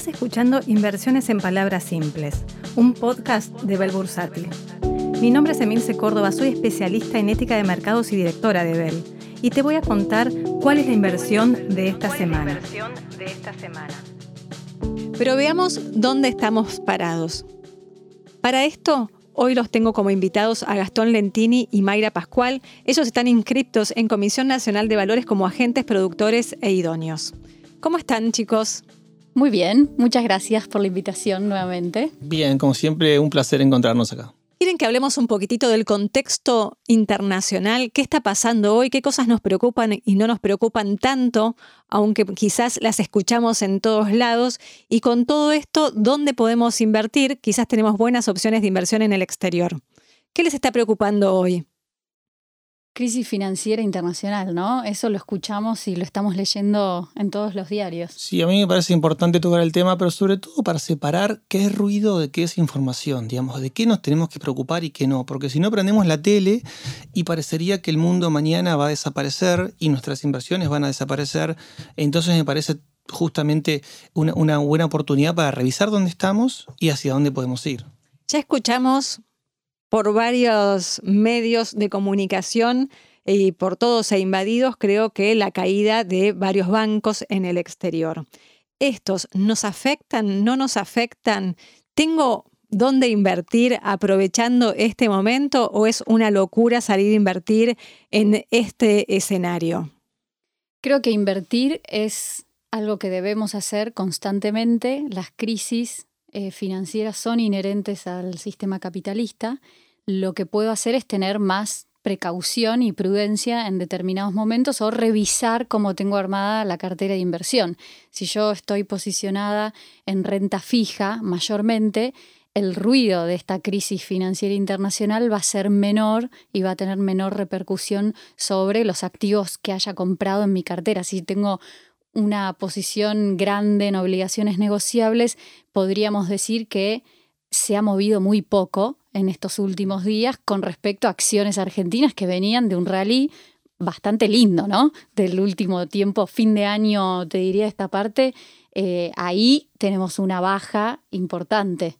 Estás escuchando Inversiones en Palabras Simples, un podcast de Bell Bursátil. Mi nombre es Emilce Córdoba, soy especialista en ética de mercados y directora de Bell. Y te voy a contar cuál es la inversión de esta semana. Pero veamos dónde estamos parados. Para esto, hoy los tengo como invitados a Gastón Lentini y Mayra Pascual. Ellos están inscriptos en Comisión Nacional de Valores como agentes productores e idóneos. ¿Cómo están, chicos? Muy bien, muchas gracias por la invitación nuevamente. Bien, como siempre, un placer encontrarnos acá. ¿Quieren que hablemos un poquitito del contexto internacional? ¿Qué está pasando hoy? ¿Qué cosas nos preocupan y no nos preocupan tanto, aunque quizás las escuchamos en todos lados? Y con todo esto, ¿dónde podemos invertir? Quizás tenemos buenas opciones de inversión en el exterior. ¿Qué les está preocupando hoy? Crisis financiera internacional, ¿no? Eso lo escuchamos y lo estamos leyendo en todos los diarios. Sí, a mí me parece importante tocar el tema, pero sobre todo para separar qué es ruido de qué es información, digamos, de qué nos tenemos que preocupar y qué no, porque si no prendemos la tele y parecería que el mundo mañana va a desaparecer y nuestras inversiones van a desaparecer, entonces me parece justamente una, una buena oportunidad para revisar dónde estamos y hacia dónde podemos ir. Ya escuchamos por varios medios de comunicación y por todos e invadidos, creo que la caída de varios bancos en el exterior. ¿Estos nos afectan? ¿No nos afectan? ¿Tengo dónde invertir aprovechando este momento o es una locura salir a invertir en este escenario? Creo que invertir es algo que debemos hacer constantemente. Las crisis eh, financieras son inherentes al sistema capitalista, lo que puedo hacer es tener más precaución y prudencia en determinados momentos o revisar cómo tengo armada la cartera de inversión. Si yo estoy posicionada en renta fija mayormente, el ruido de esta crisis financiera internacional va a ser menor y va a tener menor repercusión sobre los activos que haya comprado en mi cartera. Si tengo una posición grande en obligaciones negociables, podríamos decir que se ha movido muy poco en estos últimos días con respecto a acciones argentinas que venían de un rally bastante lindo, ¿no? Del último tiempo, fin de año, te diría esta parte, eh, ahí tenemos una baja importante.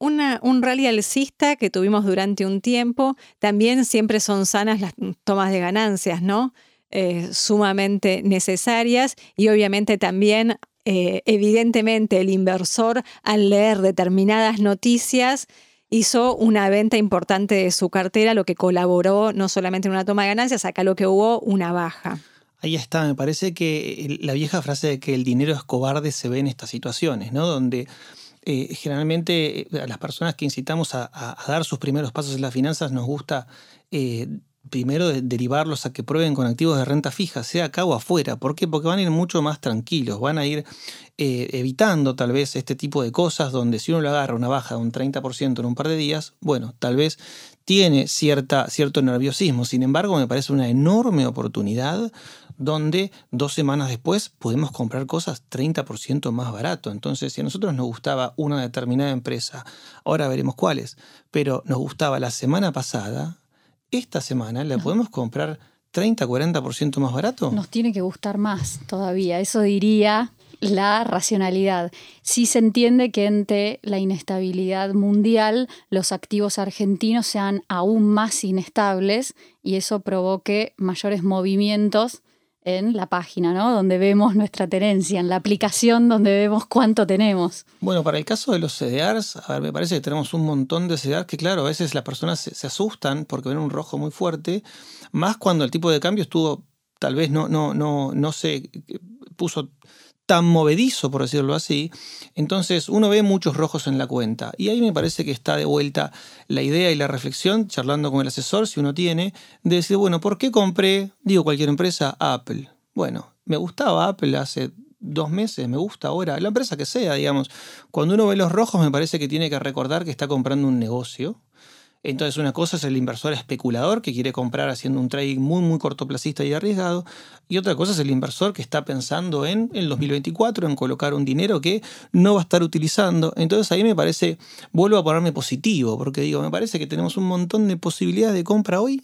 Un rally alcista que tuvimos durante un tiempo, también siempre son sanas las tomas de ganancias, ¿no? Eh, sumamente necesarias y obviamente también, eh, evidentemente, el inversor al leer determinadas noticias hizo una venta importante de su cartera, lo que colaboró no solamente en una toma de ganancias, acá lo que hubo una baja. Ahí está, me parece que la vieja frase de que el dinero es cobarde se ve en estas situaciones, ¿no? Donde eh, generalmente a las personas que incitamos a, dar sus primeros pasos en las finanzas nos gusta primero derivarlos a que prueben con activos de renta fija, sea acá o afuera. ¿Por qué? Porque van a ir mucho más tranquilos, van a ir eh, evitando tal vez este tipo de cosas donde si uno le agarra una baja de un 30% en un par de días, bueno, tal vez tiene cierta, cierto nerviosismo. Sin embargo, me parece una enorme oportunidad donde dos semanas después podemos comprar cosas 30% más barato. Entonces, si a nosotros nos gustaba una determinada empresa, ahora veremos cuáles, pero nos gustaba la semana pasada, esta semana la podemos comprar 30, 40% más barato. Nos tiene que gustar más todavía, eso diría la racionalidad. Sí se entiende que ante la inestabilidad mundial los activos argentinos sean aún más inestables y eso provoque mayores movimientos en la página, ¿no? Donde vemos nuestra tenencia, en la aplicación donde vemos cuánto tenemos. Bueno, para el caso de los CDRs, a ver, me parece que tenemos un montón de CDRs que, claro, a veces las personas se, asustan porque ven un rojo muy fuerte, más cuando el tipo de cambio estuvo, tal vez no, no, no, no se puso tan movedizo, por decirlo así, entonces uno ve muchos rojos en la cuenta. Y ahí me parece que está de vuelta la idea y la reflexión, charlando con el asesor, si uno tiene, de decir, bueno, ¿por qué compré, digo cualquier empresa, Apple? Bueno, me gustaba Apple hace dos meses, me gusta ahora, la empresa que sea, digamos. Cuando uno ve los rojos me parece que tiene que recordar que está comprando un negocio entonces una cosa es el inversor especulador que quiere comprar haciendo un trading muy muy cortoplacista y arriesgado y otra cosa es el inversor que está pensando en el 2024 en colocar un dinero que no va a estar utilizando. Entonces ahí me parece, vuelvo a ponerme positivo porque digo, me parece que tenemos un montón de posibilidades de compra hoy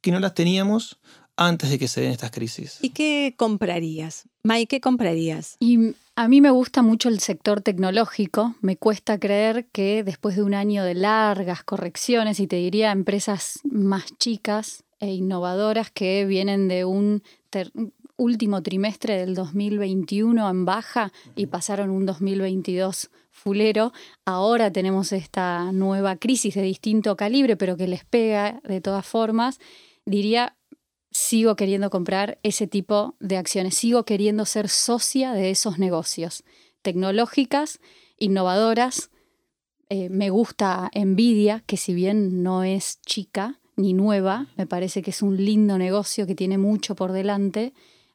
que no las teníamos antes de que se den estas crisis. ¿Y qué comprarías? May, ¿qué comprarías? Y a mí me gusta mucho el sector tecnológico. Me cuesta creer que después de un año de largas correcciones, y te diría empresas más chicas e innovadoras que vienen de un último trimestre del 2021 en baja y pasaron un 2022 fulero, ahora tenemos esta nueva crisis de distinto calibre, pero que les pega de todas formas, diría, sigo queriendo comprar ese tipo de acciones, sigo queriendo ser socia de esos negocios tecnológicas, innovadoras. Eh, me gusta Nvidia, que si bien no es chica ni nueva, me parece que es un lindo negocio que tiene mucho por delante.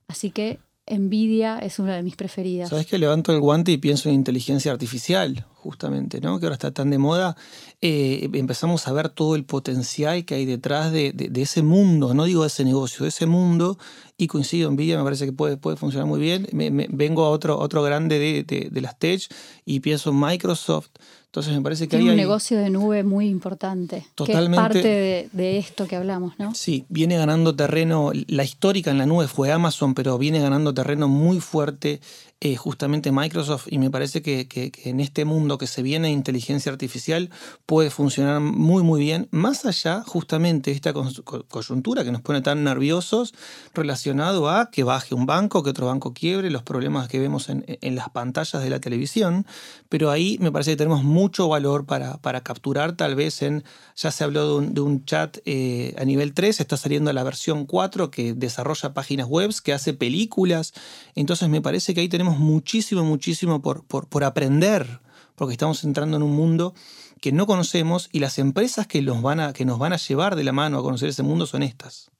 Así que Nvidia es una de mis preferidas. Sabes que levanto el guante y pienso en inteligencia artificial, justamente, ¿no? Que ahora está tan de moda. Eh, empezamos a ver todo el potencial que hay detrás de, ese mundo, no digo de ese negocio, de ese mundo. Y coincido, Nvidia me parece que puede, puede funcionar muy bien. Vengo a otro, otro grande de, de las tech y pienso en Microsoft. Entonces me parece que Tiene hay un negocio de nube muy importante. Totalmente. Que es parte de, esto que hablamos, ¿no? Sí, viene ganando terreno. La histórica en la nube fue Amazon, pero viene ganando terreno muy fuerte eh, justamente Microsoft y me parece que, en este mundo que se viene de inteligencia artificial puede funcionar muy muy bien, más allá justamente de esta coyuntura que nos pone tan nerviosos relacionado a que baje un banco, que otro banco quiebre, los problemas que vemos en, las pantallas de la televisión, pero ahí me parece que tenemos mucho valor para, para capturar tal vez en, ya se habló de un, chat eh, a nivel 3, está saliendo la versión 4 que desarrolla páginas web, que hace películas, entonces me parece que ahí tenemos muchísimo, muchísimo por, por, aprender, porque estamos entrando en un mundo que no conocemos y las empresas que, los van a, que nos van a llevar de la mano a conocer ese mundo son estas.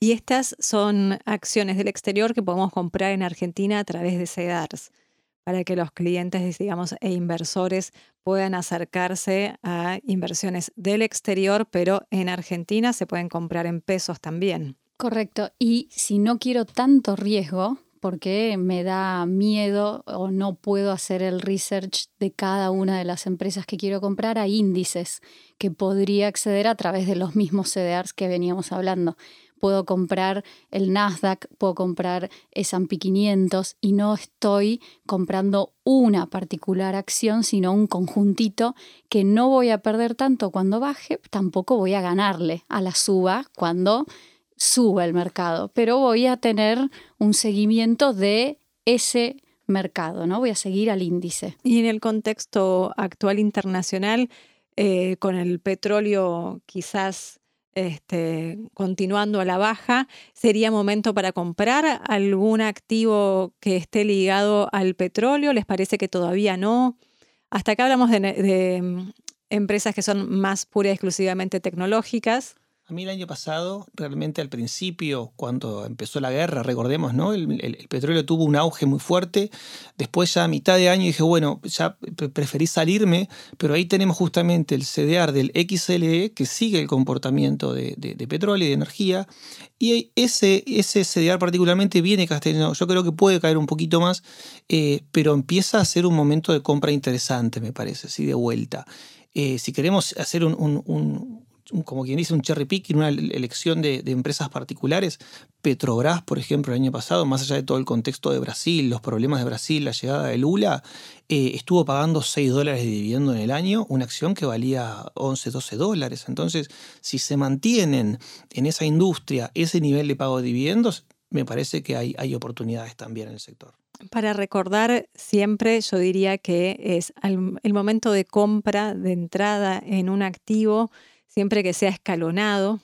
Y estas son acciones del exterior que podemos comprar en Argentina a través de CEDARS, para que los clientes, digamos, e inversores puedan acercarse a inversiones del exterior, pero en Argentina se pueden comprar en pesos también. Correcto. Y si no quiero tanto riesgo, porque me da miedo o no puedo hacer el research de cada una de las empresas que quiero comprar a índices que podría acceder a través de los mismos CDRs que veníamos hablando. Puedo comprar el Nasdaq, puedo comprar S&P 500 y no estoy comprando una particular acción, sino un conjuntito que no voy a perder tanto cuando baje, tampoco voy a ganarle a la suba cuando suba el mercado, pero voy a tener un seguimiento de ese mercado, ¿no? Voy a seguir al índice. Y en el contexto actual internacional, eh, con el petróleo quizás este, continuando a la baja, ¿sería momento para comprar algún activo que esté ligado al petróleo? ¿Les parece que todavía no? Hasta acá hablamos de, de mm, empresas que son más pura y exclusivamente tecnológicas. A mí el año pasado, realmente al principio, cuando empezó la guerra, recordemos, ¿no? El, petróleo tuvo un auge muy fuerte. Después ya a mitad de año dije, bueno, ya preferí salirme, pero ahí tenemos justamente el CDR del XLE que sigue el comportamiento de, petróleo y de energía. Y ese, ese CDR particularmente viene castellano. Yo creo que puede caer un poquito más, eh, pero empieza a ser un momento de compra interesante, me parece, así de vuelta. Eh, si queremos hacer un, como quien dice, un cherry picking, una elección de, empresas particulares. Petrobras, por ejemplo, el año pasado, más allá de todo el contexto de Brasil, los problemas de Brasil, la llegada de Lula, eh, estuvo pagando 6 dólares de dividendo en el año, una acción que valía 11, 12 dólares. Entonces, si se mantienen en esa industria ese nivel de pago de dividendos, me parece que hay, hay oportunidades también en el sector. Para recordar siempre, yo diría que es el momento de compra, de entrada en un activo, siempre que sea escalonado,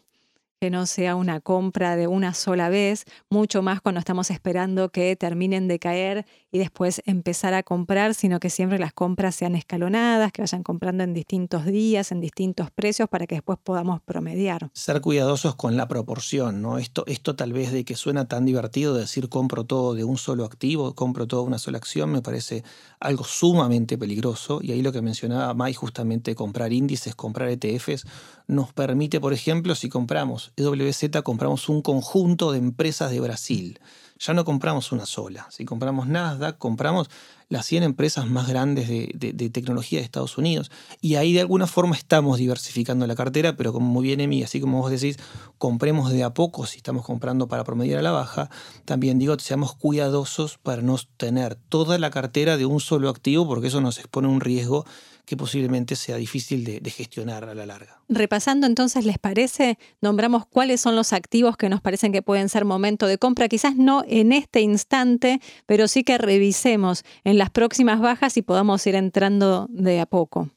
que no sea una compra de una sola vez, mucho más cuando estamos esperando que terminen de caer y después empezar a comprar, sino que siempre las compras sean escalonadas, que vayan comprando en distintos días, en distintos precios, para que después podamos promediar. Ser cuidadosos con la proporción, ¿no? Esto, esto tal vez de que suena tan divertido decir compro todo de un solo activo, compro toda una sola acción, me parece algo sumamente peligroso. Y ahí lo que mencionaba Mai, justamente comprar índices, comprar ETFs, nos permite, por ejemplo, si compramos EWZ, compramos un conjunto de empresas de Brasil. ya no compramos una sola. Si compramos Nasdaq, compramos las 100 empresas más grandes de, tecnología de Estados Unidos. Y ahí de alguna forma estamos diversificando la cartera, pero como muy bien Emi, así como vos decís, compremos de a poco si estamos comprando para promediar a la baja, también digo, seamos cuidadosos para no tener toda la cartera de un solo activo, porque eso nos expone un riesgo que posiblemente sea difícil de, gestionar a la larga. Repasando entonces, ¿les parece? Nombramos cuáles son los activos que nos parecen que pueden ser momento de compra, quizás no en este instante, pero sí que revisemos en las próximas bajas y podamos ir entrando de a poco.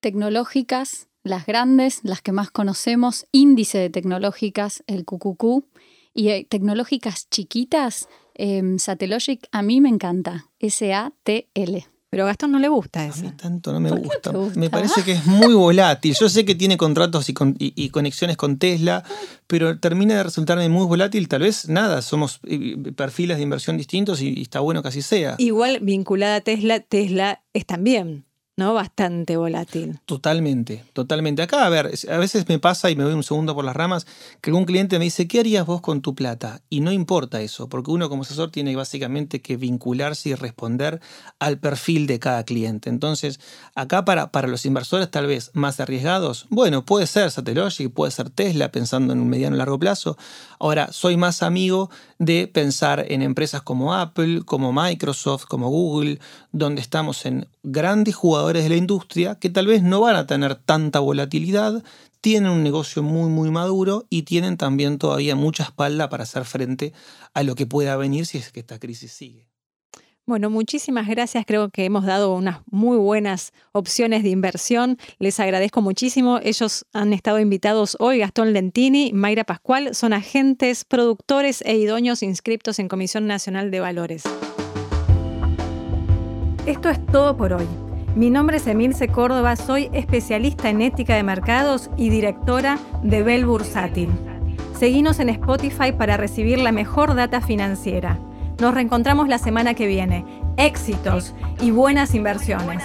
Tecnológicas, las grandes, las que más conocemos, índice de tecnológicas, el QQQ, y eh, tecnológicas chiquitas, eh, Satellogic, a mí me encanta, S-A-T-L. Pero a Gastón no le gusta eso. A mí tanto no me gusta. Me parece que es muy volátil. Yo sé que tiene contratos y, conexiones con Tesla, pero termina de resultarme muy volátil. Tal vez nada, somos eh, perfiles de inversión distintos y, y está bueno que así sea. Igual vinculada a Tesla, Tesla es también ¿no? Bastante volátil. Totalmente, totalmente. Acá, a ver, a veces me pasa y me voy un segundo por las ramas, que algún cliente me dice, ¿qué harías vos con tu plata? Y no importa eso, porque uno como asesor tiene básicamente que vincularse y responder al perfil de cada cliente. Entonces, acá para, para los inversores tal vez más arriesgados, bueno, puede ser Satellogic, puede ser Tesla, pensando en un mediano y largo plazo. Ahora, soy más amigo de pensar en empresas como Apple, como Microsoft, como Google, donde estamos en grandes jugadores de la industria que tal vez no van a tener tanta volatilidad, tienen un negocio muy muy maduro y tienen también todavía mucha espalda para hacer frente a lo que pueda venir si es que esta crisis sigue. Bueno, muchísimas gracias. Creo que hemos dado unas muy buenas opciones de inversión. Les agradezco muchísimo. Ellos han estado invitados hoy, Gastón Lentini, Mayra Pascual, son agentes, productores e idóneos inscriptos en Comisión Nacional de Valores. Esto es todo por hoy. Mi nombre es Emilce Córdoba, soy especialista en ética de mercados y directora de Bell Bursátil. Seguinos en Spotify para recibir la mejor data financiera. Nos reencontramos la semana que viene. Éxitos y buenas inversiones.